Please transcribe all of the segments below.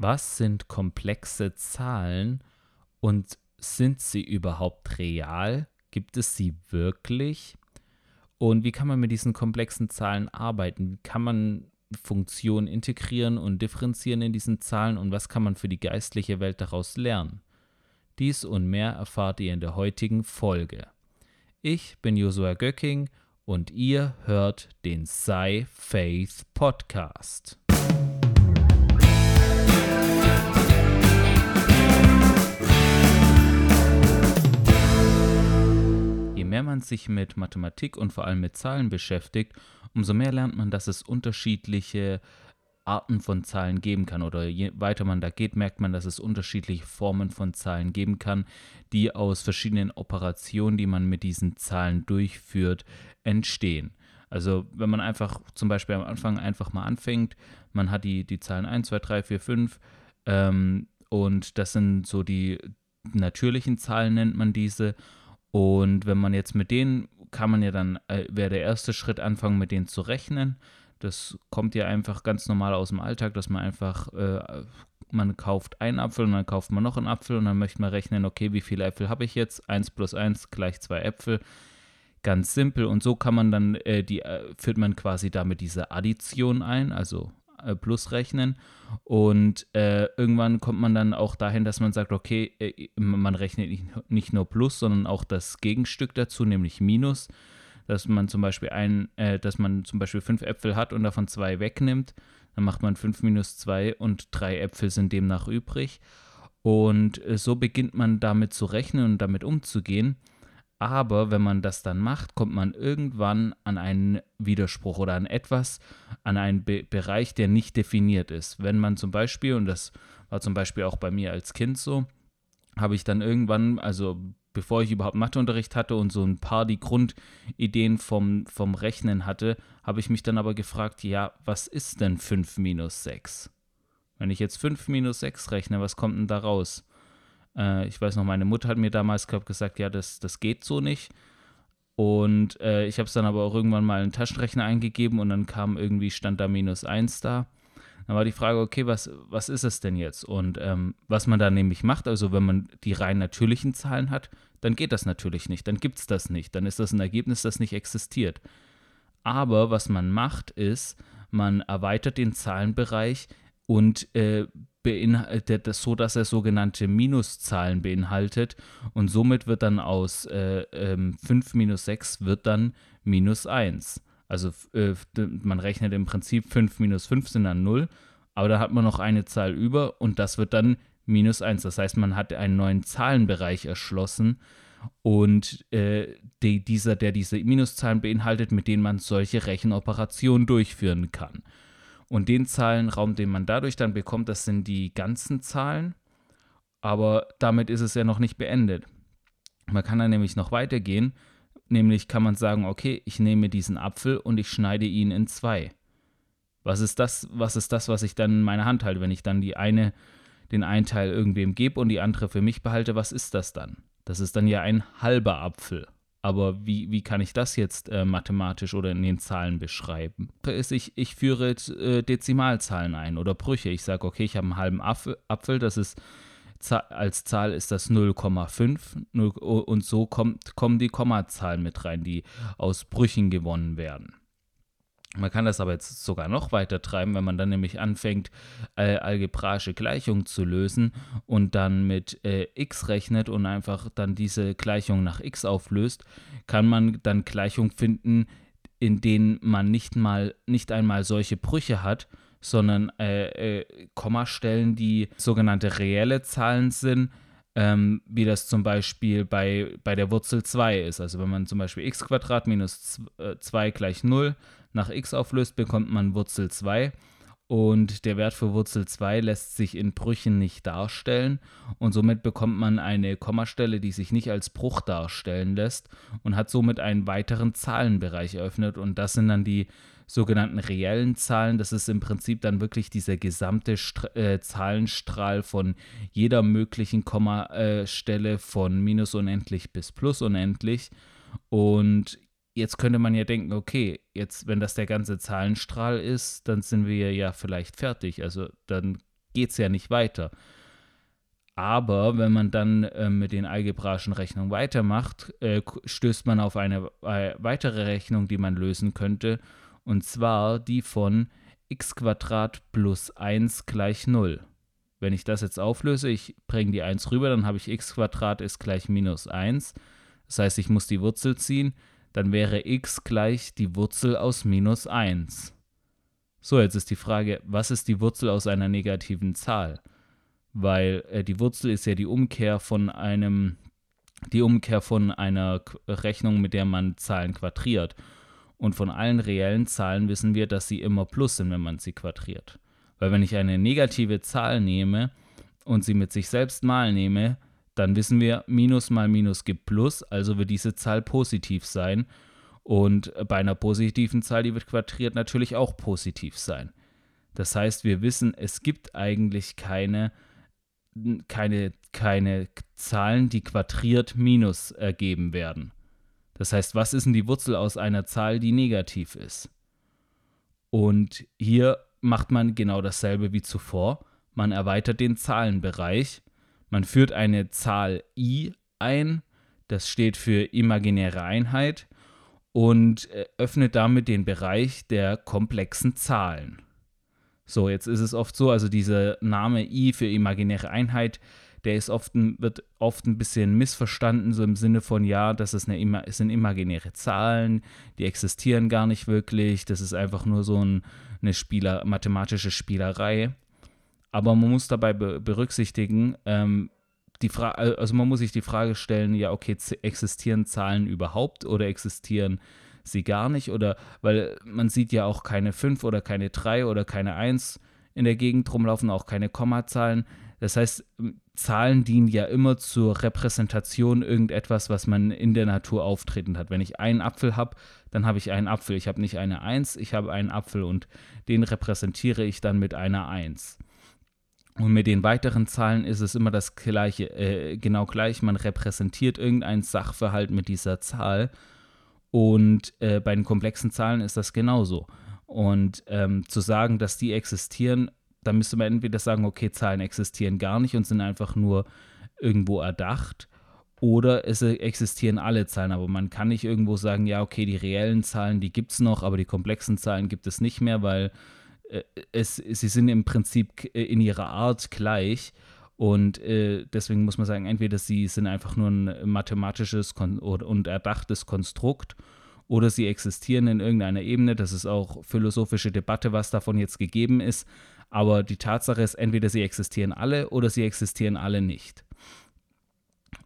Was sind komplexe Zahlen und sind sie überhaupt real? Gibt es sie wirklich? Und wie kann man mit diesen komplexen Zahlen arbeiten? Wie kann man Funktionen integrieren und differenzieren in diesen Zahlen und was kann man für die geistliche Welt daraus lernen? Dies und mehr erfahrt ihr in der heutigen Folge. Ich bin Josua Göcking und ihr hört den Sci Faith Podcast. Mehr man sich mit Mathematik und vor allem mit Zahlen beschäftigt, umso mehr lernt man, dass es unterschiedliche Arten von Zahlen geben kann. Oder je weiter man da geht, merkt man, dass es unterschiedliche Formen von Zahlen geben kann, die aus verschiedenen Operationen, die man mit diesen Zahlen durchführt, entstehen. Also wenn man einfach zum Beispiel am Anfang einfach mal anfängt, man hat die, die Zahlen 1, 2, 3, 4, 5 ähm, und das sind so die natürlichen Zahlen, nennt man diese. Und wenn man jetzt mit denen, kann man ja dann, äh, wäre der erste Schritt anfangen, mit denen zu rechnen. Das kommt ja einfach ganz normal aus dem Alltag, dass man einfach, äh, man kauft einen Apfel und dann kauft man noch einen Apfel und dann möchte man rechnen, okay, wie viele Äpfel habe ich jetzt? 1 plus 1 gleich zwei Äpfel. Ganz simpel. Und so kann man dann, äh, die, äh, führt man quasi damit diese Addition ein, also plus rechnen. Und äh, irgendwann kommt man dann auch dahin, dass man sagt, okay, äh, man rechnet nicht nur plus, sondern auch das Gegenstück dazu, nämlich minus. Dass man zum Beispiel ein, äh, dass man zum Beispiel fünf Äpfel hat und davon zwei wegnimmt. Dann macht man fünf minus zwei und drei Äpfel sind demnach übrig. Und äh, so beginnt man damit zu rechnen und damit umzugehen. Aber wenn man das dann macht, kommt man irgendwann an einen Widerspruch oder an etwas, an einen Be Bereich, der nicht definiert ist. Wenn man zum Beispiel, und das war zum Beispiel auch bei mir als Kind so, habe ich dann irgendwann, also bevor ich überhaupt Matheunterricht hatte und so ein paar die Grundideen vom, vom Rechnen hatte, habe ich mich dann aber gefragt, ja, was ist denn 5 minus 6? Wenn ich jetzt 5 minus 6 rechne, was kommt denn da raus? Äh, ich weiß noch, meine Mutter hat mir damals gesagt, ja, das, das geht so nicht. Und äh, ich habe es dann aber auch irgendwann mal in den Taschenrechner eingegeben und dann kam irgendwie, stand da minus 1 da. Dann war die Frage, okay, was, was ist es denn jetzt? Und ähm, was man da nämlich macht, also wenn man die rein natürlichen Zahlen hat, dann geht das natürlich nicht, dann gibt es das nicht, dann ist das ein Ergebnis, das nicht existiert. Aber was man macht, ist, man erweitert den Zahlenbereich und äh, beinhaltet das so, dass er sogenannte Minuszahlen beinhaltet und somit wird dann aus äh, ähm, 5 minus 6 wird dann minus 1. Also äh, man rechnet im Prinzip 5 minus 5 sind dann 0, aber da hat man noch eine Zahl über und das wird dann minus 1. Das heißt, man hat einen neuen Zahlenbereich erschlossen und äh, die, dieser, der diese Minuszahlen beinhaltet, mit denen man solche Rechenoperationen durchführen kann. Und den Zahlenraum, den man dadurch dann bekommt, das sind die ganzen Zahlen. Aber damit ist es ja noch nicht beendet. Man kann dann nämlich noch weitergehen. Nämlich kann man sagen, okay, ich nehme diesen Apfel und ich schneide ihn in zwei. Was ist das, was ist das, was ich dann in meiner Hand halte, wenn ich dann die eine, den einen Teil irgendwem gebe und die andere für mich behalte, was ist das dann? Das ist dann ja ein halber Apfel. Aber wie, wie kann ich das jetzt äh, mathematisch oder in den Zahlen beschreiben? Ich, ich führe äh, Dezimalzahlen ein oder Brüche. Ich sage, okay, ich habe einen halben Apfel, das ist als Zahl ist das 0,5 und so kommt, kommen die Kommazahlen mit rein, die aus Brüchen gewonnen werden. Man kann das aber jetzt sogar noch weiter treiben, wenn man dann nämlich anfängt, äh, algebraische Gleichungen zu lösen und dann mit äh, x rechnet und einfach dann diese Gleichung nach x auflöst, kann man dann Gleichungen finden, in denen man nicht mal nicht einmal solche Brüche hat, sondern äh, äh Kommastellen, die sogenannte reelle Zahlen sind, ähm, wie das zum Beispiel bei, bei der Wurzel 2 ist. Also wenn man zum Beispiel x minus 2 äh, gleich 0 nach x auflöst, bekommt man Wurzel 2. Und der Wert für Wurzel 2 lässt sich in Brüchen nicht darstellen. Und somit bekommt man eine Kommastelle, die sich nicht als Bruch darstellen lässt und hat somit einen weiteren Zahlenbereich eröffnet. Und das sind dann die sogenannten reellen Zahlen. Das ist im Prinzip dann wirklich dieser gesamte St äh, Zahlenstrahl von jeder möglichen Kommastelle von minus unendlich bis plus unendlich. Und jetzt könnte man ja denken, okay, jetzt, wenn das der ganze Zahlenstrahl ist, dann sind wir ja vielleicht fertig. Also dann geht es ja nicht weiter. Aber wenn man dann äh, mit den algebraischen Rechnungen weitermacht, äh, stößt man auf eine äh, weitere Rechnung, die man lösen könnte, und zwar die von x plus 1 gleich 0. Wenn ich das jetzt auflöse, ich bringe die 1 rüber, dann habe ich x ist gleich minus 1. Das heißt, ich muss die Wurzel ziehen, dann wäre x gleich die Wurzel aus minus 1. So, jetzt ist die Frage, was ist die Wurzel aus einer negativen Zahl? Weil äh, die Wurzel ist ja die Umkehr von einem, die Umkehr von einer Rechnung, mit der man Zahlen quadriert. Und von allen reellen Zahlen wissen wir, dass sie immer plus sind, wenn man sie quadriert. Weil wenn ich eine negative Zahl nehme und sie mit sich selbst mal nehme, dann wissen wir, Minus mal Minus gibt Plus, also wird diese Zahl positiv sein. Und bei einer positiven Zahl, die wird quadriert, natürlich auch positiv sein. Das heißt, wir wissen, es gibt eigentlich keine, keine, keine Zahlen, die quadriert Minus ergeben werden. Das heißt, was ist denn die Wurzel aus einer Zahl, die negativ ist? Und hier macht man genau dasselbe wie zuvor. Man erweitert den Zahlenbereich man führt eine Zahl i ein, das steht für imaginäre Einheit, und äh, öffnet damit den Bereich der komplexen Zahlen. So, jetzt ist es oft so, also dieser Name i für imaginäre Einheit, der ist oft, wird oft ein bisschen missverstanden, so im Sinne von, ja, das ist eine, es sind imaginäre Zahlen, die existieren gar nicht wirklich, das ist einfach nur so ein, eine Spieler, mathematische Spielerei. Aber man muss dabei be berücksichtigen, ähm, die also man muss sich die Frage stellen, ja, okay, existieren Zahlen überhaupt oder existieren sie gar nicht? Oder weil man sieht ja auch keine 5 oder keine 3 oder keine 1 in der Gegend rumlaufen, auch keine Kommazahlen. Das heißt, Zahlen dienen ja immer zur Repräsentation irgendetwas, was man in der Natur auftreten hat. Wenn ich einen Apfel habe, dann habe ich einen Apfel. Ich habe nicht eine 1, ich habe einen Apfel und den repräsentiere ich dann mit einer 1. Und mit den weiteren Zahlen ist es immer das gleiche, äh, genau gleich. Man repräsentiert irgendeinen Sachverhalt mit dieser Zahl. Und äh, bei den komplexen Zahlen ist das genauso. Und ähm, zu sagen, dass die existieren, da müsste man entweder sagen, okay, Zahlen existieren gar nicht und sind einfach nur irgendwo erdacht. Oder es existieren alle Zahlen, aber man kann nicht irgendwo sagen, ja, okay, die reellen Zahlen, die gibt es noch, aber die komplexen Zahlen gibt es nicht mehr, weil es, sie sind im Prinzip äh, in ihrer Art gleich. Und äh, deswegen muss man sagen, entweder sie sind einfach nur ein mathematisches Kon und erdachtes Konstrukt oder sie existieren in irgendeiner Ebene. Das ist auch philosophische Debatte, was davon jetzt gegeben ist. Aber die Tatsache ist, entweder sie existieren alle oder sie existieren alle nicht.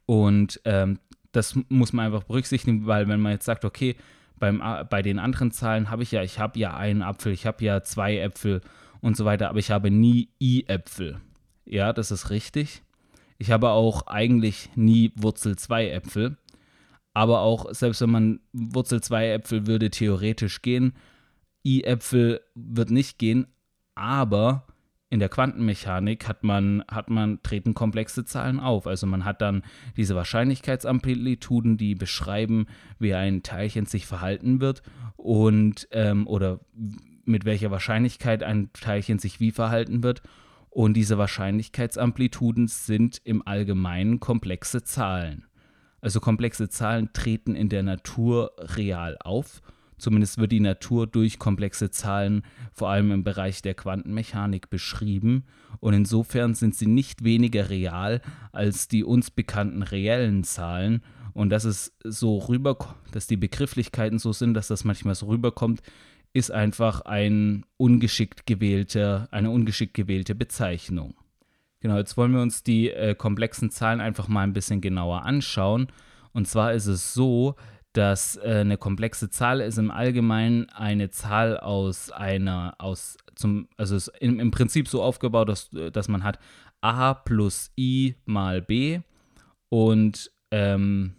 Und ähm, das muss man einfach berücksichtigen, weil wenn man jetzt sagt, okay, beim, bei den anderen Zahlen habe ich ja, ich habe ja einen Apfel, ich habe ja zwei Äpfel und so weiter, aber ich habe nie i-Äpfel. Ja, das ist richtig. Ich habe auch eigentlich nie Wurzel 2 Äpfel. Aber auch, selbst wenn man Wurzel 2 Äpfel würde theoretisch gehen, i-Äpfel wird nicht gehen, aber in der Quantenmechanik hat man, hat man, treten komplexe Zahlen auf. Also man hat dann diese Wahrscheinlichkeitsamplituden, die beschreiben, wie ein Teilchen sich verhalten wird und ähm, oder mit welcher Wahrscheinlichkeit ein Teilchen sich wie verhalten wird. Und diese Wahrscheinlichkeitsamplituden sind im Allgemeinen komplexe Zahlen. Also komplexe Zahlen treten in der Natur real auf Zumindest wird die Natur durch komplexe Zahlen, vor allem im Bereich der Quantenmechanik, beschrieben. Und insofern sind sie nicht weniger real als die uns bekannten reellen Zahlen. Und dass es so rüberkommt, dass die Begrifflichkeiten so sind, dass das manchmal so rüberkommt, ist einfach ein ungeschickt gewählter, eine ungeschickt gewählte Bezeichnung. Genau, jetzt wollen wir uns die äh, komplexen Zahlen einfach mal ein bisschen genauer anschauen. Und zwar ist es so, dass äh, eine komplexe Zahl ist im Allgemeinen eine Zahl aus einer, aus zum, also ist im, im Prinzip so aufgebaut, dass, äh, dass man hat a plus i mal b und ähm,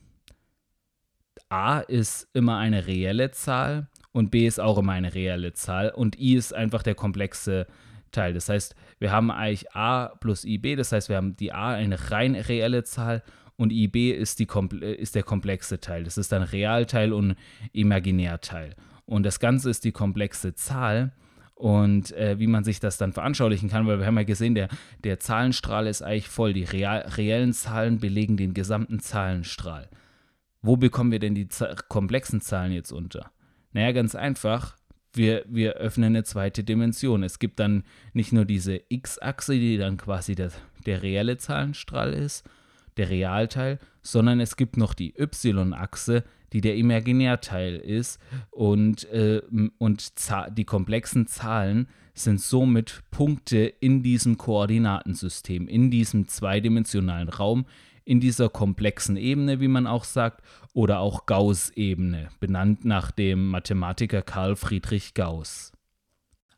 a ist immer eine reelle Zahl und b ist auch immer eine reelle Zahl und i ist einfach der komplexe Teil. Das heißt, wir haben eigentlich a plus ib, das heißt, wir haben die a eine rein reelle Zahl und IB ist, die, ist der komplexe Teil. Das ist dann Realteil und Imaginärteil. Und das Ganze ist die komplexe Zahl. und äh, wie man sich das dann veranschaulichen kann, weil wir haben ja gesehen, der, der Zahlenstrahl ist eigentlich voll. Die real, reellen Zahlen belegen den gesamten Zahlenstrahl. Wo bekommen wir denn die komplexen Zahlen jetzt unter? Naja, ganz einfach. Wir, wir öffnen eine zweite Dimension. Es gibt dann nicht nur diese x-Achse, die dann quasi der, der reelle Zahlenstrahl ist, der Realteil, sondern es gibt noch die y-Achse, die der Imaginärteil ist. Und, äh, und die komplexen Zahlen sind somit Punkte in diesem Koordinatensystem, in diesem zweidimensionalen Raum, in dieser komplexen Ebene, wie man auch sagt, oder auch Gauss-Ebene, benannt nach dem Mathematiker Karl Friedrich Gauss.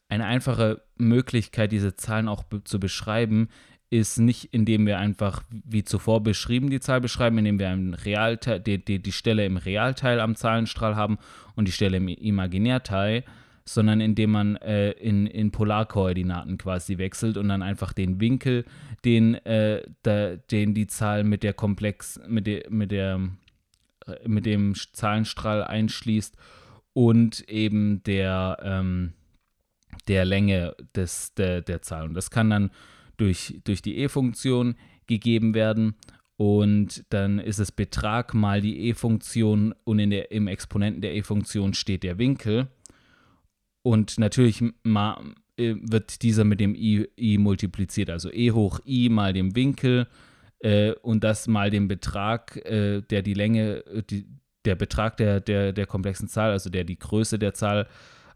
Eine einfache Möglichkeit, diese Zahlen auch zu beschreiben, ist nicht, indem wir einfach, wie zuvor beschrieben, die Zahl beschreiben, indem wir einen Realteil, die, die, die Stelle im Realteil am Zahlenstrahl haben und die Stelle im Imaginärteil, sondern indem man äh, in, in Polarkoordinaten quasi wechselt und dann einfach den Winkel, den, äh, da, den die Zahl mit der Komplex, mit, de, mit, der, äh, mit dem Zahlenstrahl einschließt und eben der, ähm, der Länge des, der, der Zahl. Und das kann dann durch, durch die e-Funktion gegeben werden. Und dann ist es Betrag mal die e-Funktion und in der, im Exponenten der e-Funktion steht der Winkel. Und natürlich mal, äh, wird dieser mit dem i, i multipliziert, also e hoch i mal dem Winkel äh, und das mal dem Betrag, äh, der die Länge, äh, die, der Betrag der, der, der komplexen Zahl, also der die Größe der Zahl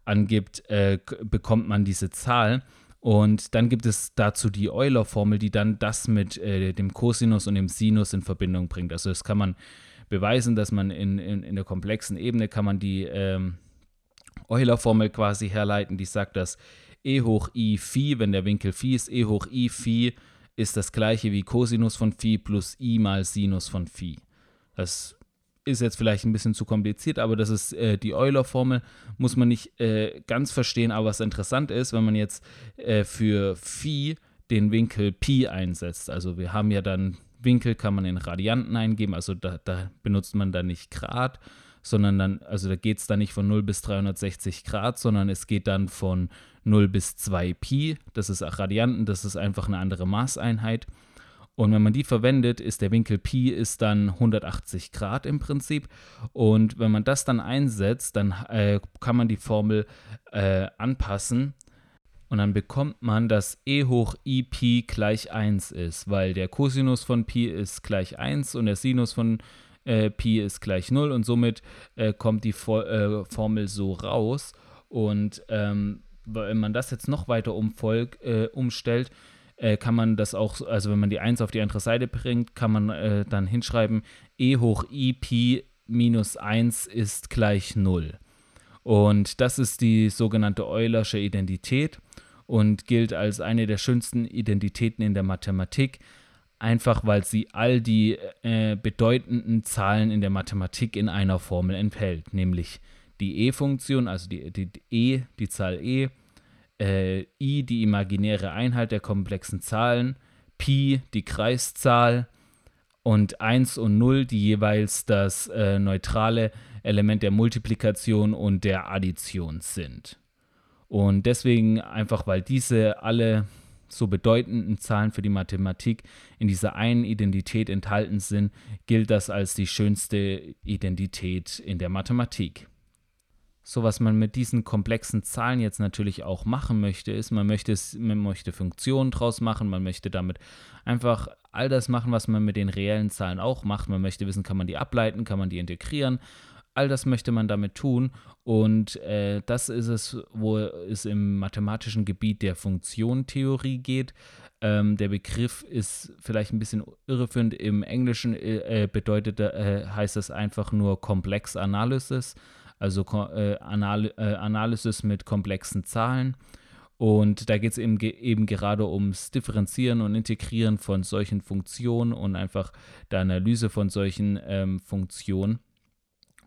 angibt, äh, bekommt man diese Zahl. Und dann gibt es dazu die Euler-Formel, die dann das mit äh, dem Cosinus und dem Sinus in Verbindung bringt. Also das kann man beweisen, dass man in, in, in der komplexen Ebene kann man die ähm, Euler-Formel quasi herleiten, die sagt, dass e hoch i Phi, wenn der Winkel Phi ist, e hoch i Phi ist das gleiche wie Cosinus von Phi plus i mal Sinus von Phi. Das ist jetzt vielleicht ein bisschen zu kompliziert, aber das ist äh, die Euler-Formel, muss man nicht äh, ganz verstehen. Aber was interessant ist, wenn man jetzt äh, für Phi den Winkel Pi einsetzt, also wir haben ja dann Winkel, kann man in Radianten eingeben, also da, da benutzt man dann nicht Grad, sondern dann, also da geht es dann nicht von 0 bis 360 Grad, sondern es geht dann von 0 bis 2 Pi, das ist Radianten, das ist einfach eine andere Maßeinheit. Und wenn man die verwendet, ist der Winkel Pi ist dann 180 Grad im Prinzip. Und wenn man das dann einsetzt, dann äh, kann man die Formel äh, anpassen. Und dann bekommt man, dass e hoch i Pi gleich 1 ist, weil der Cosinus von Pi ist gleich 1 und der Sinus von äh, Pi ist gleich 0 und somit äh, kommt die For äh, Formel so raus. Und ähm, wenn man das jetzt noch weiter umfolg, äh, umstellt, äh, kann man das auch, also wenn man die 1 auf die andere Seite bringt, kann man äh, dann hinschreiben, e hoch i pi minus 1 ist gleich 0. Und das ist die sogenannte Eulersche Identität und gilt als eine der schönsten Identitäten in der Mathematik, einfach weil sie all die äh, bedeutenden Zahlen in der Mathematik in einer Formel enthält, nämlich die e-Funktion, also die, die, die e, die Zahl e, äh, i die imaginäre Einheit der komplexen Zahlen, Pi die Kreiszahl und 1 und 0 die jeweils das äh, neutrale Element der Multiplikation und der Addition sind. Und deswegen einfach, weil diese alle so bedeutenden Zahlen für die Mathematik in dieser einen Identität enthalten sind, gilt das als die schönste Identität in der Mathematik. So, was man mit diesen komplexen Zahlen jetzt natürlich auch machen möchte, ist, man möchte, es, man möchte Funktionen draus machen, man möchte damit einfach all das machen, was man mit den reellen Zahlen auch macht. Man möchte wissen, kann man die ableiten, kann man die integrieren. All das möchte man damit tun. Und äh, das ist es, wo es im mathematischen Gebiet der Funktionentheorie geht. Ähm, der Begriff ist vielleicht ein bisschen irreführend. Im Englischen äh, bedeutet, äh, heißt das einfach nur Complex Analysis also äh, Anal äh, Analysis mit komplexen Zahlen. Und da geht es eben, eben gerade ums Differenzieren und Integrieren von solchen Funktionen und einfach der Analyse von solchen ähm, Funktionen.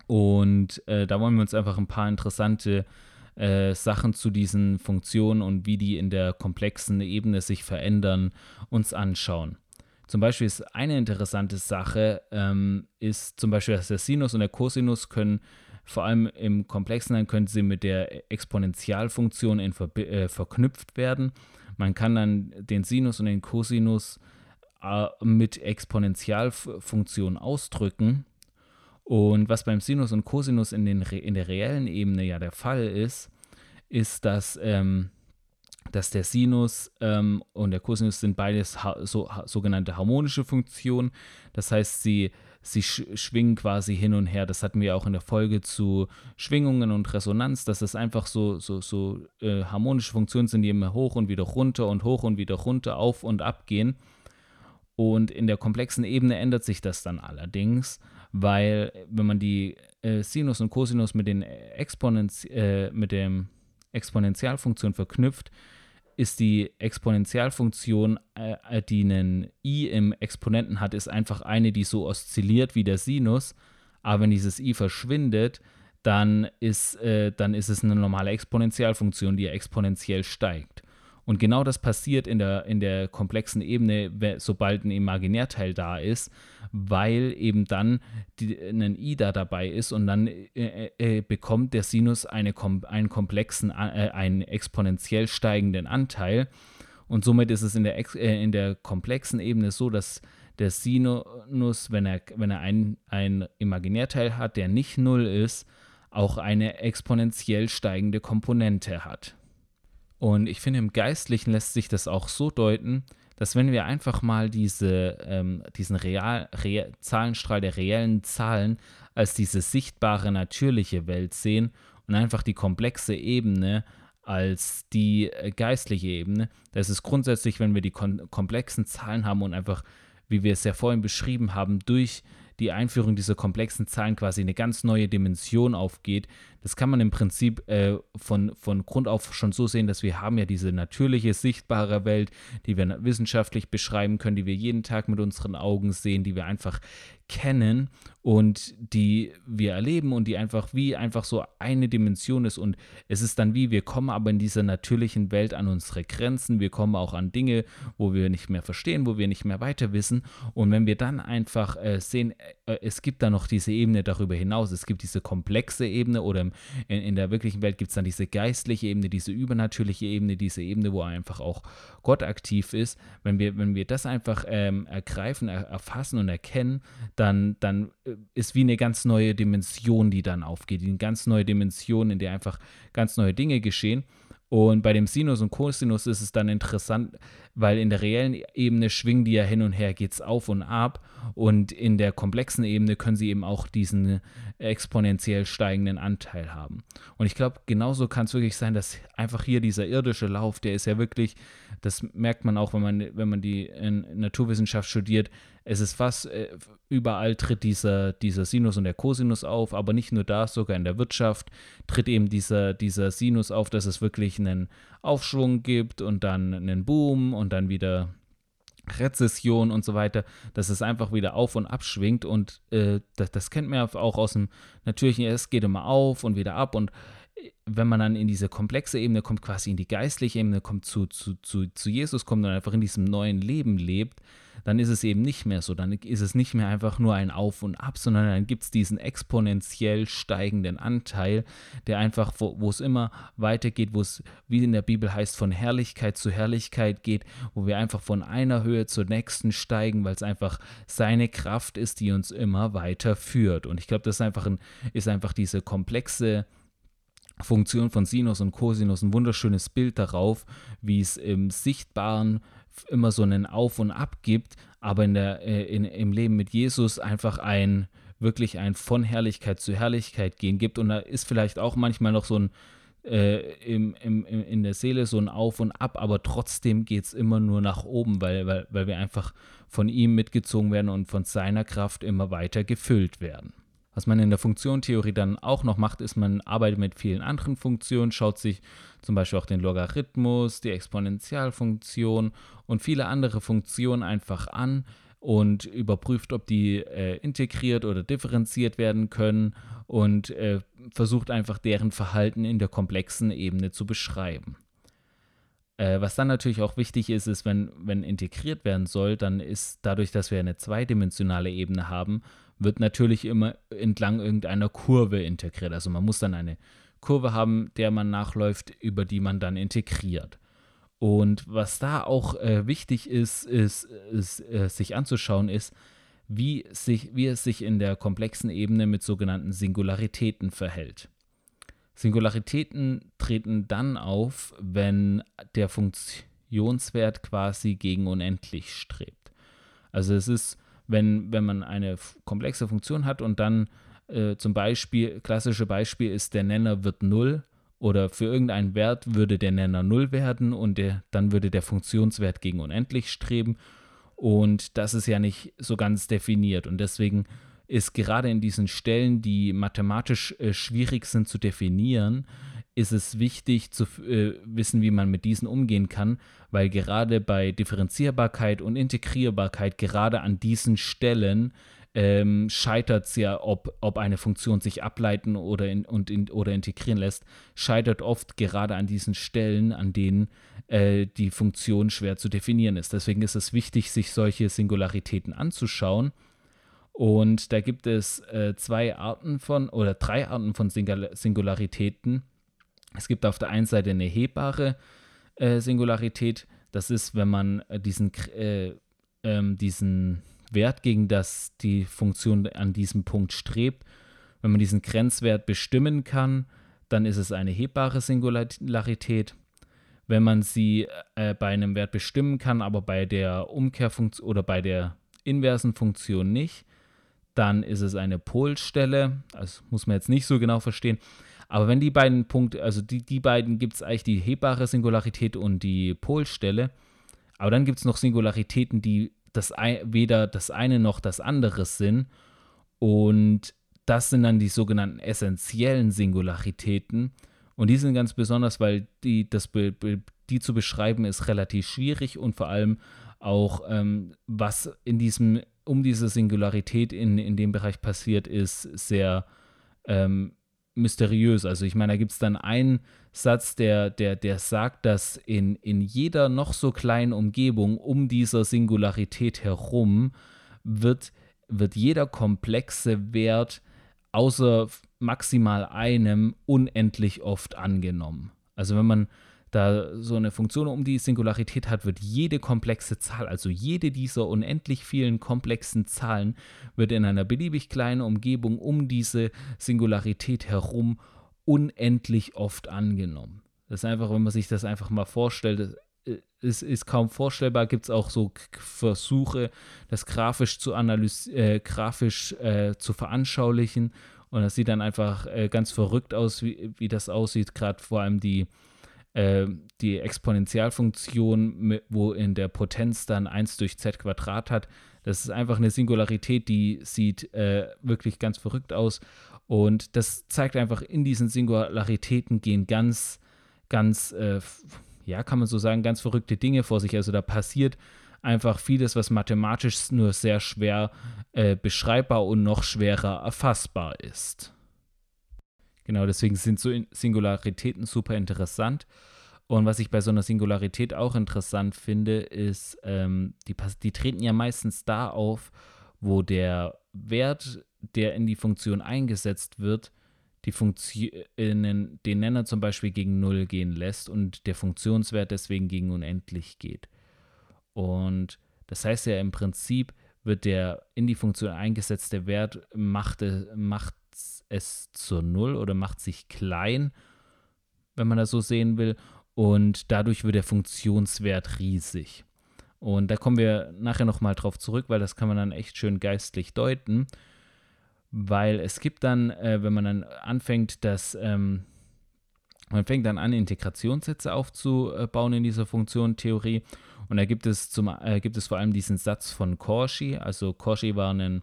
Und äh, da wollen wir uns einfach ein paar interessante äh, Sachen zu diesen Funktionen und wie die in der komplexen Ebene sich verändern, uns anschauen. Zum Beispiel ist eine interessante Sache, ähm, ist zum Beispiel, dass der Sinus und der Cosinus können vor allem im Komplexen, können sie mit der Exponentialfunktion in Ver äh, verknüpft werden. Man kann dann den Sinus und den Cosinus äh, mit Exponentialfunktionen ausdrücken. Und was beim Sinus und Cosinus in, den, in der reellen Ebene ja der Fall ist, ist, dass, ähm, dass der Sinus ähm, und der Cosinus sind beides ha so, ha sogenannte harmonische Funktionen. Das heißt, sie, sie sch schwingen quasi hin und her. Das hatten wir auch in der Folge zu Schwingungen und Resonanz, dass es einfach so, so, so äh, harmonische Funktionen sind, die immer hoch und wieder runter und hoch und wieder runter, auf und ab gehen. Und in der komplexen Ebene ändert sich das dann allerdings, weil wenn man die äh, Sinus und Cosinus mit, den Exponenz äh, mit dem Exponentialfunktion verknüpft, ist die Exponentialfunktion, äh, die einen i im Exponenten hat, ist einfach eine, die so oszilliert wie der Sinus. Aber wenn dieses i verschwindet, dann ist, äh, dann ist es eine normale Exponentialfunktion, die exponentiell steigt. Und genau das passiert in der, in der komplexen Ebene, sobald ein Imaginärteil da ist, weil eben dann die, ein i da dabei ist und dann äh, äh, äh bekommt der Sinus eine, einen komplexen, äh, einen exponentiell steigenden Anteil. Und somit ist es in der, äh, in der komplexen Ebene so, dass der Sinus, wenn er, wenn er ein, Imaginärteil hat, der nicht null ist, auch eine exponentiell steigende Komponente hat. Und ich finde, im Geistlichen lässt sich das auch so deuten, dass wenn wir einfach mal diese, ähm, diesen Real, Real, Zahlenstrahl der reellen Zahlen als diese sichtbare, natürliche Welt sehen und einfach die komplexe Ebene als die äh, geistliche Ebene, das ist grundsätzlich, wenn wir die komplexen Zahlen haben und einfach, wie wir es ja vorhin beschrieben haben, durch die Einführung dieser komplexen Zahlen quasi eine ganz neue Dimension aufgeht. Das kann man im Prinzip äh, von, von Grund auf schon so sehen, dass wir haben ja diese natürliche, sichtbare Welt, die wir wissenschaftlich beschreiben können, die wir jeden Tag mit unseren Augen sehen, die wir einfach kennen und die wir erleben und die einfach wie einfach so eine Dimension ist. Und es ist dann wie, wir kommen aber in dieser natürlichen Welt an unsere Grenzen, wir kommen auch an Dinge, wo wir nicht mehr verstehen, wo wir nicht mehr weiter wissen. Und wenn wir dann einfach äh, sehen, äh, es gibt da noch diese Ebene darüber hinaus, es gibt diese komplexe Ebene oder im, in, in der wirklichen Welt gibt es dann diese geistliche Ebene, diese übernatürliche Ebene, diese Ebene, wo einfach auch Gott aktiv ist. Wenn wir, wenn wir das einfach ähm, ergreifen, er, erfassen und erkennen, dann, dann äh, ist wie eine ganz neue Dimension, die dann aufgeht, eine ganz neue Dimension, in der einfach ganz neue Dinge geschehen. Und bei dem Sinus und Cosinus ist es dann interessant, weil in der reellen Ebene schwingen die ja hin und her, geht es auf und ab. Und in der komplexen Ebene können sie eben auch diesen exponentiell steigenden Anteil haben. Und ich glaube, genauso kann es wirklich sein, dass einfach hier dieser irdische Lauf, der ist ja wirklich, das merkt man auch, wenn man, wenn man die Naturwissenschaft studiert, es ist fast äh, überall tritt dieser, dieser Sinus und der Cosinus auf, aber nicht nur da, sogar in der Wirtschaft tritt eben dieser, dieser Sinus auf, dass es wirklich einen Aufschwung gibt und dann einen Boom und dann wieder Rezession und so weiter, dass es einfach wieder auf und ab schwingt. Und äh, das, das, kennt man auch aus dem natürlichen, es geht immer auf und wieder ab und wenn man dann in diese komplexe Ebene kommt, quasi in die geistliche Ebene kommt, zu, zu, zu, zu Jesus kommt und einfach in diesem neuen Leben lebt, dann ist es eben nicht mehr so. Dann ist es nicht mehr einfach nur ein Auf und Ab, sondern dann gibt es diesen exponentiell steigenden Anteil, der einfach, wo, es immer weitergeht, wo es, wie in der Bibel heißt, von Herrlichkeit zu Herrlichkeit geht, wo wir einfach von einer Höhe zur nächsten steigen, weil es einfach seine Kraft ist, die uns immer weiter führt. Und ich glaube, das ist einfach, ein, ist einfach diese komplexe Funktion von Sinus und Cosinus ein wunderschönes Bild darauf, wie es im Sichtbaren immer so einen Auf und Ab gibt, aber in der, äh, in, im Leben mit Jesus einfach ein wirklich ein von Herrlichkeit zu Herrlichkeit gehen gibt. Und da ist vielleicht auch manchmal noch so ein äh, im, im, in der Seele so ein Auf und Ab, aber trotzdem geht es immer nur nach oben, weil, weil, weil wir einfach von ihm mitgezogen werden und von seiner Kraft immer weiter gefüllt werden. Was man in der Funktionentheorie dann auch noch macht, ist, man arbeitet mit vielen anderen Funktionen, schaut sich zum Beispiel auch den Logarithmus, die Exponentialfunktion und viele andere Funktionen einfach an und überprüft, ob die äh, integriert oder differenziert werden können und äh, versucht einfach deren Verhalten in der komplexen Ebene zu beschreiben. Äh, was dann natürlich auch wichtig ist, ist, wenn, wenn integriert werden soll, dann ist dadurch, dass wir eine zweidimensionale Ebene haben, wird natürlich immer entlang irgendeiner Kurve integriert. Also man muss dann eine Kurve haben, der man nachläuft, über die man dann integriert. Und was da auch äh, wichtig ist, ist, ist äh, sich anzuschauen, ist, wie, sich, wie es sich in der komplexen Ebene mit sogenannten Singularitäten verhält. Singularitäten treten dann auf, wenn der Funktionswert quasi gegen unendlich strebt. Also es ist, wenn, wenn man eine komplexe Funktion hat und dann äh, zum Beispiel, klassische Beispiel ist, der Nenner wird 0 oder für irgendeinen Wert würde der Nenner 0 werden und der, dann würde der Funktionswert gegen unendlich streben. Und das ist ja nicht so ganz definiert. Und deswegen ist gerade in diesen Stellen, die mathematisch äh, schwierig sind zu definieren, ist es wichtig zu äh, wissen, wie man mit diesen umgehen kann, weil gerade bei Differenzierbarkeit und Integrierbarkeit, gerade an diesen Stellen, ähm, scheitert es ja, ob, ob eine Funktion sich ableiten oder, in, und in, oder integrieren lässt, scheitert oft gerade an diesen Stellen, an denen äh, die Funktion schwer zu definieren ist. Deswegen ist es wichtig, sich solche Singularitäten anzuschauen und da gibt es äh, zwei Arten von oder drei Arten von Singularitäten. Es gibt auf der einen Seite eine hebbare äh, Singularität. Das ist, wenn man äh, diesen, äh, ähm, diesen Wert, gegen das die Funktion an diesem Punkt strebt, wenn man diesen Grenzwert bestimmen kann, dann ist es eine hebbare Singularität. Wenn man sie äh, bei einem Wert bestimmen kann, aber bei der Umkehrfunktion oder bei der inversen Funktion nicht, dann ist es eine Polstelle. Das muss man jetzt nicht so genau verstehen. Aber wenn die beiden Punkte, also die, die beiden gibt es eigentlich die hebbare Singularität und die Polstelle. Aber dann gibt es noch Singularitäten, die das weder das eine noch das andere sind. Und das sind dann die sogenannten essentiellen Singularitäten. Und die sind ganz besonders, weil die, das, die zu beschreiben ist relativ schwierig und vor allem auch, ähm, was in diesem um diese Singularität in, in dem Bereich passiert, ist sehr ähm, mysteriös. Also ich meine, da gibt es dann einen Satz, der, der, der sagt, dass in, in jeder noch so kleinen Umgebung um dieser Singularität herum wird, wird jeder komplexe Wert außer maximal einem unendlich oft angenommen. Also wenn man da so eine Funktion um die Singularität hat, wird jede komplexe Zahl, also jede dieser unendlich vielen komplexen Zahlen, wird in einer beliebig kleinen Umgebung um diese Singularität herum unendlich oft angenommen. Das ist einfach, wenn man sich das einfach mal vorstellt, es ist kaum vorstellbar, gibt es auch so Versuche, das grafisch zu analysieren, äh, grafisch äh, zu veranschaulichen. Und das sieht dann einfach äh, ganz verrückt aus, wie, wie das aussieht, gerade vor allem die äh, die Exponentialfunktion, wo in der Potenz dann 1 durch z Quadrat hat. Das ist einfach eine Singularität, die sieht äh, wirklich ganz verrückt aus. Und das zeigt einfach, in diesen Singularitäten gehen ganz, ganz, äh, ja, kann man so sagen, ganz verrückte Dinge vor sich. Also da passiert einfach vieles, was mathematisch nur sehr schwer äh, beschreibbar und noch schwerer erfassbar ist. Genau, deswegen sind so Singularitäten super interessant. Und was ich bei so einer Singularität auch interessant finde, ist, ähm, die, die treten ja meistens da auf, wo der Wert, der in die Funktion eingesetzt wird, die Funktion, den Nenner zum Beispiel gegen 0 gehen lässt und der Funktionswert deswegen gegen unendlich geht. Und das heißt ja im Prinzip, wird der in die Funktion eingesetzte Wert macht, macht es zur Null oder macht sich klein, wenn man das so sehen will. Und dadurch wird der Funktionswert riesig. Und da kommen wir nachher nochmal drauf zurück, weil das kann man dann echt schön geistlich deuten. Weil es gibt dann, äh, wenn man dann anfängt, dass ähm, man fängt dann an, Integrationssätze aufzubauen in dieser Funktionentheorie. Und da gibt es, zum, äh, gibt es vor allem diesen Satz von Cauchy. Also Cauchy war ein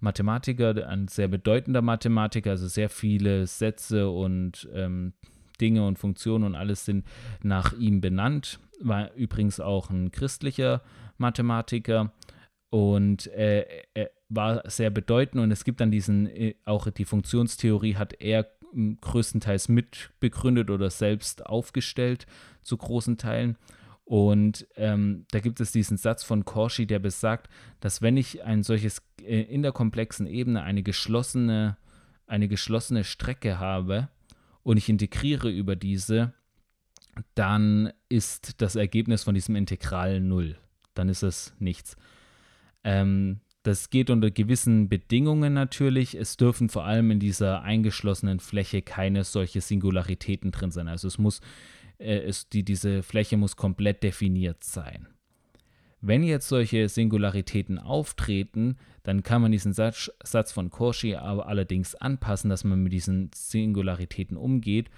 Mathematiker, ein sehr bedeutender Mathematiker, also sehr viele Sätze und ähm, Dinge und Funktionen und alles sind nach ihm benannt. War übrigens auch ein christlicher Mathematiker und äh, er war sehr bedeutend und es gibt dann diesen, äh, auch die Funktionstheorie hat er größtenteils mitbegründet oder selbst aufgestellt zu großen Teilen. Und ähm, da gibt es diesen Satz von Corsi, der besagt, dass wenn ich ein solches äh, in der komplexen Ebene eine geschlossene, eine geschlossene Strecke habe und ich integriere über diese, dann ist das Ergebnis von diesem Integral null. Dann ist es nichts. Ähm, das geht unter gewissen Bedingungen natürlich. Es dürfen vor allem in dieser eingeschlossenen Fläche keine solche Singularitäten drin sein. Also es muss, äh, es, die, diese Fläche muss komplett definiert sein. Wenn jetzt solche Singularitäten auftreten, dann kann man diesen Satz, Satz von Cauchy aber allerdings anpassen, dass man mit diesen Singularitäten umgeht.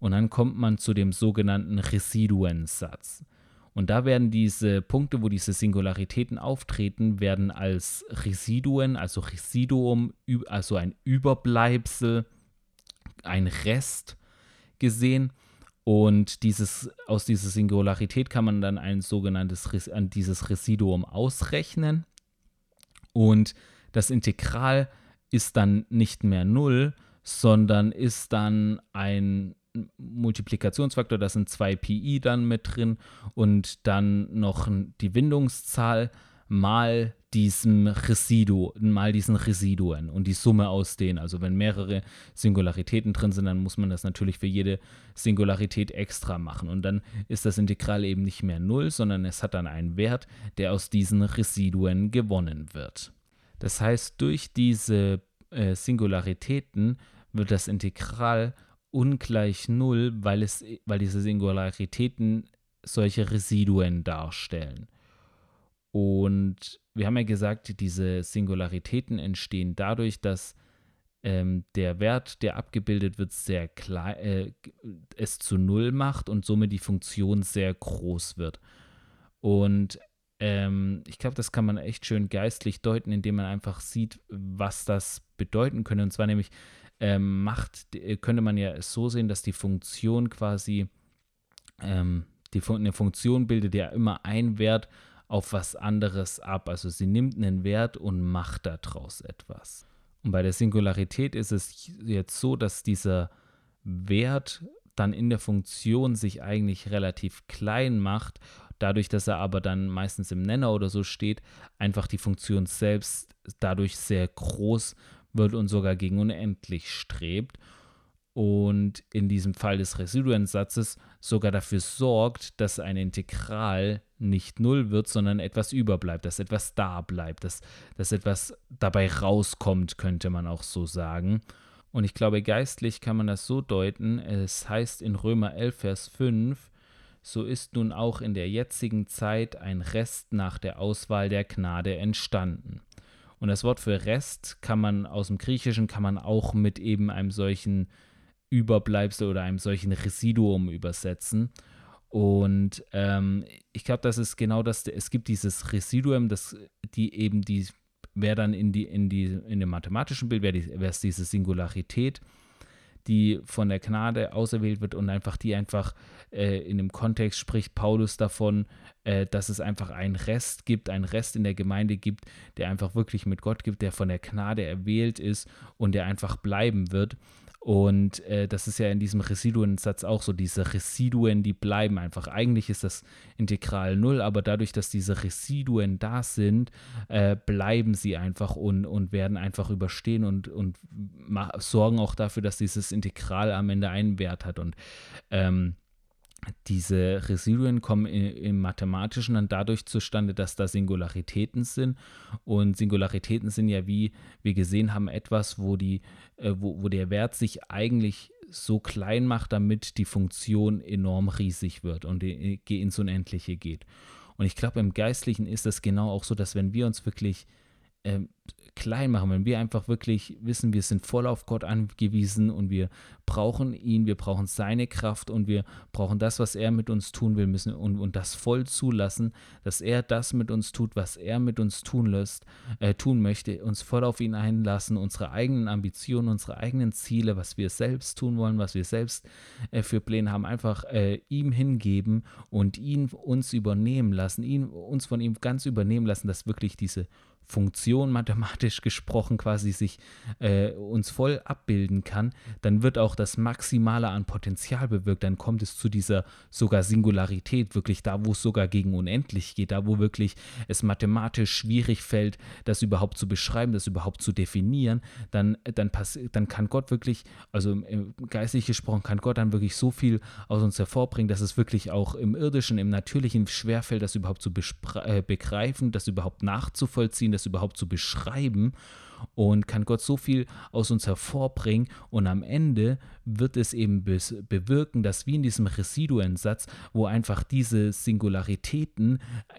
Und dann kommt man zu dem sogenannten Residuensatz. Und da werden diese Punkte, wo diese Singularitäten auftreten, werden als Residuen, also Residuum, also ein Überbleibsel, ein Rest gesehen. Und dieses, aus dieser Singularität kann man dann ein sogenanntes dieses Residuum ausrechnen. Und das Integral ist dann nicht mehr 0, sondern ist dann ein Multiplikationsfaktor, da sind zwei Pi dann mit drin und dann noch die Windungszahl mal diesem Residu, mal diesen Residuen und die Summe aus denen. Also wenn mehrere Singularitäten drin sind, dann muss man das natürlich für jede Singularität extra machen. Und dann ist das Integral eben nicht mehr 0, sondern es hat dann einen Wert, der aus diesen Residuen gewonnen wird. Das heißt, durch diese äh, Singularitäten wird das Integral ungleich null, weil, es, weil diese Singularitäten solche Residuen darstellen. Und wir haben ja gesagt, diese Singularitäten entstehen dadurch, dass ähm, der Wert, der abgebildet wird, sehr klein, äh, es zu null macht und somit die Funktion sehr groß wird. Und ähm, ich glaube, das kann man echt schön geistlich deuten, indem man einfach sieht, was das bedeuten könnte. Und zwar nämlich, ähm, macht, äh, könnte man ja so sehen, dass die Funktion quasi, ähm, die, eine Funktion bildet ja immer ein Wert auf was anderes ab. Also sie nimmt einen Wert und macht daraus etwas. Und bei der Singularität ist es jetzt so, dass dieser Wert dann in der Funktion sich eigentlich relativ klein macht, dadurch, dass er aber dann meistens im Nenner oder so steht, einfach die Funktion selbst dadurch sehr groß wird und sogar gegen unendlich strebt und in diesem Fall des Residuensatzes sogar dafür sorgt, dass ein Integral nicht null wird, sondern etwas überbleibt, dass etwas da bleibt, dass, dass etwas dabei rauskommt, könnte man auch so sagen. Und ich glaube, geistlich kann man das so deuten, es heißt in Römer 11, Vers 5, so ist nun auch in der jetzigen Zeit ein Rest nach der Auswahl der Gnade entstanden. Und das Wort für Rest kann man aus dem Griechischen kann man auch mit eben einem solchen Überbleibsel oder einem solchen Residuum übersetzen. Und ähm, ich glaube, das ist genau das. Es gibt dieses Residuum, das die eben die wäre dann in die in die in dem mathematischen Bild wäre es diese Singularität die von der Gnade auserwählt wird und einfach die einfach äh, in dem Kontext spricht Paulus davon, äh, dass es einfach einen Rest gibt, einen Rest in der Gemeinde gibt, der einfach wirklich mit Gott gibt, der von der Gnade erwählt ist und der einfach bleiben wird. Und äh, das ist ja in diesem Residuensatz auch so, diese Residuen, die bleiben einfach. Eigentlich ist das Integral null, aber dadurch, dass diese Residuen da sind, äh, bleiben sie einfach und, und werden einfach überstehen und, und sorgen auch dafür, dass dieses Integral am Ende einen Wert hat. Und ähm, diese Residuen kommen im Mathematischen dann dadurch zustande, dass da Singularitäten sind. Und Singularitäten sind ja, wie wir gesehen haben, etwas, wo, die, äh, wo, wo der Wert sich eigentlich so klein macht, damit die Funktion enorm riesig wird und ins Unendliche geht. Und ich glaube, im Geistlichen ist es genau auch so, dass wenn wir uns wirklich klein machen, wenn wir einfach wirklich wissen, wir sind voll auf Gott angewiesen und wir brauchen ihn, wir brauchen seine Kraft und wir brauchen das, was er mit uns tun will, müssen und, und das voll zulassen, dass er das mit uns tut, was er mit uns tun lässt, äh, tun möchte, uns voll auf ihn einlassen, unsere eigenen Ambitionen, unsere eigenen Ziele, was wir selbst tun wollen, was wir selbst äh, für Pläne haben, einfach äh, ihm hingeben und ihn uns übernehmen lassen, ihn uns von ihm ganz übernehmen lassen, dass wirklich diese Funktion mathematisch gesprochen quasi sich äh, uns voll abbilden kann, dann wird auch das Maximale an Potenzial bewirkt. Dann kommt es zu dieser sogar Singularität, wirklich da, wo es sogar gegen unendlich geht, da, wo wirklich es mathematisch schwierig fällt, das überhaupt zu beschreiben, das überhaupt zu definieren. Dann, dann, dann kann Gott wirklich, also geistlich gesprochen, kann Gott dann wirklich so viel aus uns hervorbringen, dass es wirklich auch im irdischen, im natürlichen schwerfällt, das überhaupt zu äh, begreifen, das überhaupt nachzuvollziehen, das überhaupt zu beschreiben und kann Gott so viel aus uns hervorbringen und am Ende wird es eben bewirken, dass wie in diesem Residuensatz, wo einfach diese Singularitäten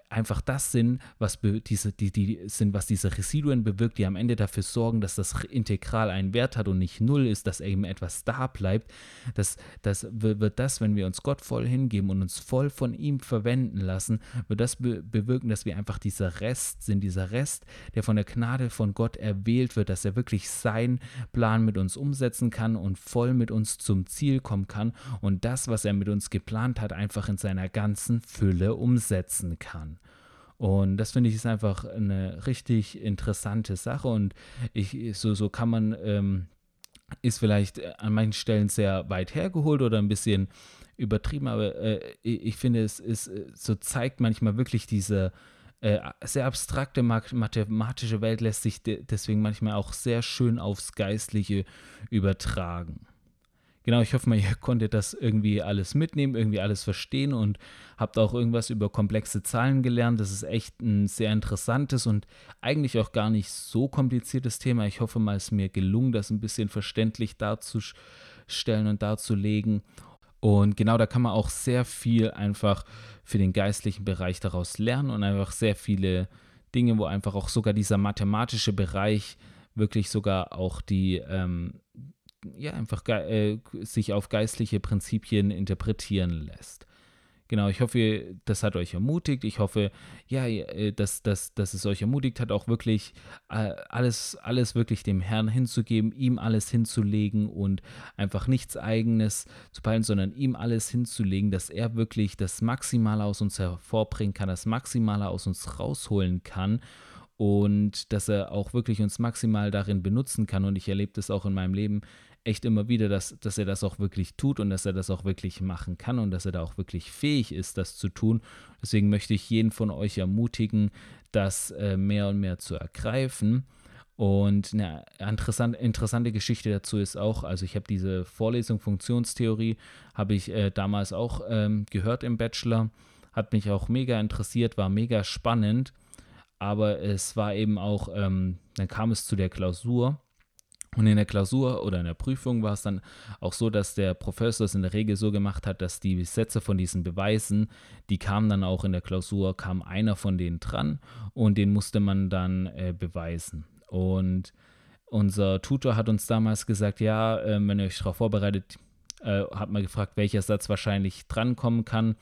einfach das sind, was diese, die, die sind, was diese Residuen bewirkt, die am Ende dafür sorgen, dass das Integral einen Wert hat und nicht null ist, dass eben etwas da bleibt. Das, das wird das, wenn wir uns Gott voll hingeben und uns voll von ihm verwenden lassen, wird das bewirken, dass wir einfach dieser Rest sind, dieser Rest, der von der Gnade von Gott erwählt wird, dass er wirklich seinen Plan mit uns umsetzen kann und voll mit uns zum Ziel kommen kann und das, was er mit uns geplant hat, einfach in seiner ganzen Fülle umsetzen kann. Und das finde ich ist einfach eine richtig interessante Sache und ich, so, so kann man, ähm, ist vielleicht an manchen Stellen sehr weit hergeholt oder ein bisschen übertrieben, aber äh, ich finde, es ist, so zeigt manchmal wirklich diese äh, sehr abstrakte mathematische Welt lässt sich de deswegen manchmal auch sehr schön aufs Geistliche übertragen. Genau, ich hoffe mal, ihr konntet das irgendwie alles mitnehmen, irgendwie alles verstehen und habt auch irgendwas über komplexe Zahlen gelernt. Das ist echt ein sehr interessantes und eigentlich auch gar nicht so kompliziertes Thema. Ich hoffe mal, es ist mir gelungen, das ein bisschen verständlich darzustellen und darzulegen. Und genau da kann man auch sehr viel einfach für den geistlichen Bereich daraus lernen und einfach sehr viele Dinge, wo einfach auch sogar dieser mathematische Bereich wirklich sogar auch die ähm, ja, einfach äh, sich auf geistliche Prinzipien interpretieren lässt. Genau, ich hoffe, das hat euch ermutigt. Ich hoffe, ja, äh, dass, dass, dass es euch ermutigt hat, auch wirklich äh, alles, alles wirklich dem Herrn hinzugeben, ihm alles hinzulegen und einfach nichts Eigenes zu peilen, sondern ihm alles hinzulegen, dass er wirklich das Maximale aus uns hervorbringen kann, das Maximale aus uns rausholen kann und dass er auch wirklich uns maximal darin benutzen kann. Und ich erlebe das auch in meinem Leben echt immer wieder, dass, dass er das auch wirklich tut und dass er das auch wirklich machen kann und dass er da auch wirklich fähig ist, das zu tun. Deswegen möchte ich jeden von euch ermutigen, das äh, mehr und mehr zu ergreifen. Und eine interessant, interessante Geschichte dazu ist auch, also ich habe diese Vorlesung Funktionstheorie, habe ich äh, damals auch ähm, gehört im Bachelor, hat mich auch mega interessiert, war mega spannend, aber es war eben auch, ähm, dann kam es zu der Klausur und in der Klausur oder in der Prüfung war es dann auch so, dass der Professor es in der Regel so gemacht hat, dass die Sätze von diesen Beweisen, die kamen dann auch in der Klausur, kam einer von denen dran und den musste man dann äh, beweisen. Und unser Tutor hat uns damals gesagt, ja, äh, wenn ihr euch darauf vorbereitet, äh, hat man gefragt, welcher Satz wahrscheinlich drankommen kann.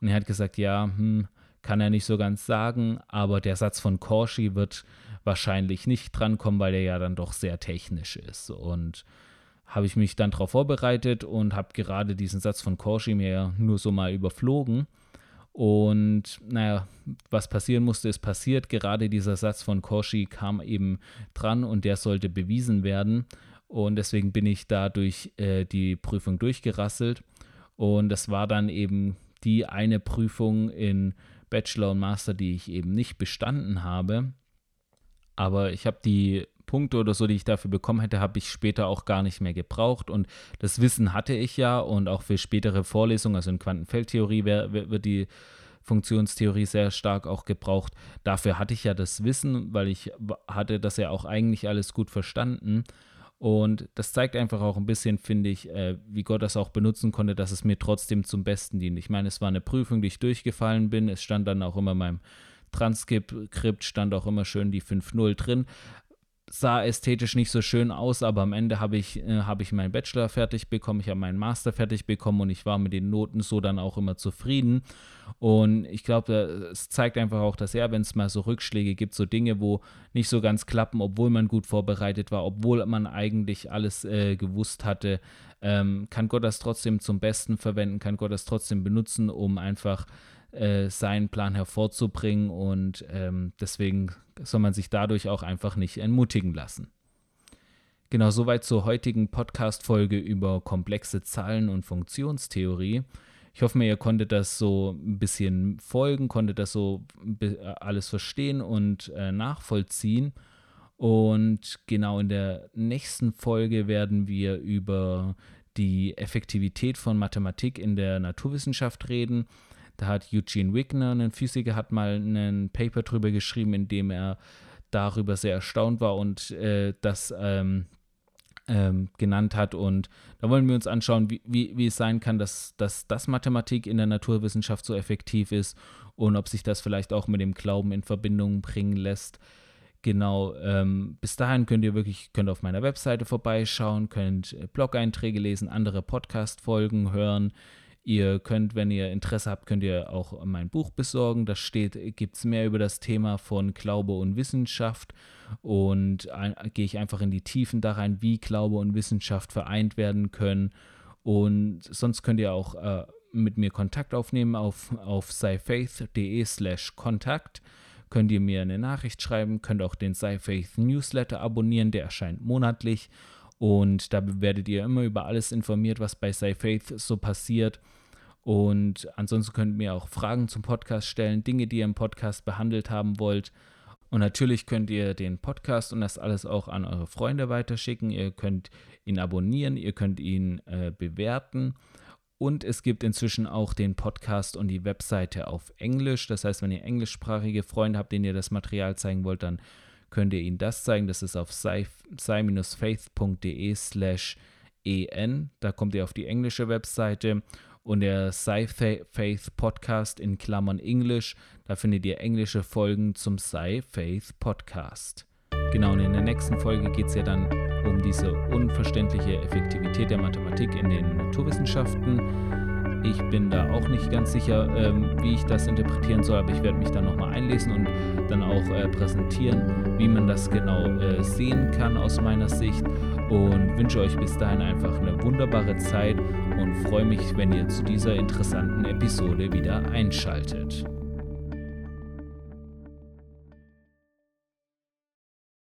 Und er hat gesagt, ja, hm, kann er nicht so ganz sagen, aber der Satz von Cauchy wird wahrscheinlich nicht drankommen, weil der ja dann doch sehr technisch ist. Und habe ich mich dann darauf vorbereitet und habe gerade diesen Satz von Corsi mir nur so mal überflogen. Und naja, was passieren musste, ist passiert. Gerade dieser Satz von Corsi kam eben dran und der sollte bewiesen werden. Und deswegen bin ich da durch äh, die Prüfung durchgerasselt. Und das war dann eben die eine Prüfung in Bachelor und Master, die ich eben nicht bestanden habe. Aber ich habe die Punkte oder so, die ich dafür bekommen hätte, habe ich später auch gar nicht mehr gebraucht. Und das Wissen hatte ich ja und auch für spätere Vorlesungen, also in Quantenfeldtheorie wird die Funktionstheorie sehr stark auch gebraucht. Dafür hatte ich ja das Wissen, weil ich hatte das ja auch eigentlich alles gut verstanden. Und das zeigt einfach auch ein bisschen, finde ich, äh, wie Gott das auch benutzen konnte, dass es mir trotzdem zum Besten dient. Ich meine, es war eine Prüfung, die ich durchgefallen bin. Es stand dann auch immer in meinem Transkript stand auch immer schön die 5.0 drin. Sah ästhetisch nicht so schön aus, aber am Ende habe ich, äh, hab ich meinen Bachelor fertig bekommen, ich habe meinen Master fertig bekommen und ich war mit den Noten so dann auch immer zufrieden. Und ich glaube, es zeigt einfach auch, dass ja, wenn es mal so Rückschläge gibt, so Dinge, wo nicht so ganz klappen, obwohl man gut vorbereitet war, obwohl man eigentlich alles äh, gewusst hatte, ähm, kann Gott das trotzdem zum Besten verwenden, kann Gott das trotzdem benutzen, um einfach äh, seinen Plan hervorzubringen und ähm, deswegen soll man sich dadurch auch einfach nicht entmutigen lassen. Genau, soweit zur heutigen Podcast-Folge über komplexe Zahlen und Funktionstheorie. Ich hoffe ihr konntet das so ein bisschen folgen, konntet das so alles verstehen und äh, nachvollziehen. Und genau in der nächsten Folge werden wir über die Effektivität von Mathematik in der Naturwissenschaft reden. Da hat Eugene Wigner, ein Physiker, hat mal ein Paper drüber geschrieben, in dem er darüber sehr erstaunt war und äh, das ähm, ähm, genannt hat. Und da wollen wir uns anschauen, wie, wie, wie es sein kann, dass, dass das Mathematik in der Naturwissenschaft so effektiv ist und ob sich das vielleicht auch mit dem Glauben in Verbindung bringen lässt. Genau, ähm, bis dahin könnt ihr wirklich, könnt auf meiner Webseite vorbeischauen, könnt äh, Blog-Einträge lesen, andere Podcast-Folgen hören. Ihr könnt, wenn ihr Interesse habt, könnt ihr auch mein Buch besorgen. Da steht, gibt es mehr über das Thema von Glaube und Wissenschaft. Und äh, gehe ich einfach in die Tiefen da rein, wie Glaube und Wissenschaft vereint werden können. Und sonst könnt ihr auch äh, mit mir Kontakt aufnehmen auf, auf scifaith.de slash Kontakt. Könnt ihr mir eine Nachricht schreiben, könnt auch den SciFaith Newsletter abonnieren, der erscheint monatlich. Und da werdet ihr immer über alles informiert, was bei SciFaith so passiert. Und ansonsten könnt ihr mir auch Fragen zum Podcast stellen, Dinge, die ihr im Podcast behandelt haben wollt. Und natürlich könnt ihr den Podcast und das alles auch an eure Freunde weiterschicken. Ihr könnt ihn abonnieren, ihr könnt ihn äh, bewerten. Und es gibt inzwischen auch den Podcast und die Webseite auf Englisch. Das heißt, wenn ihr englischsprachige Freunde habt, denen ihr das Material zeigen wollt, dann könnt ihr ihnen das zeigen. Das ist auf sci-faith.de slash en. Da kommt ihr auf die englische Webseite und der Sci-Faith Podcast in Klammern Englisch. Da findet ihr englische Folgen zum Sci-Faith Podcast. Genau, und in der nächsten Folge geht es ja dann um diese unverständliche Effektivität der Mathematik in den Naturwissenschaften. Ich bin da auch nicht ganz sicher, ähm, wie ich das interpretieren soll, aber ich werde mich dann nochmal einlesen und dann auch äh, präsentieren, wie man das genau äh, sehen kann aus meiner Sicht. Und wünsche euch bis dahin einfach eine wunderbare Zeit und freue mich, wenn ihr zu dieser interessanten Episode wieder einschaltet.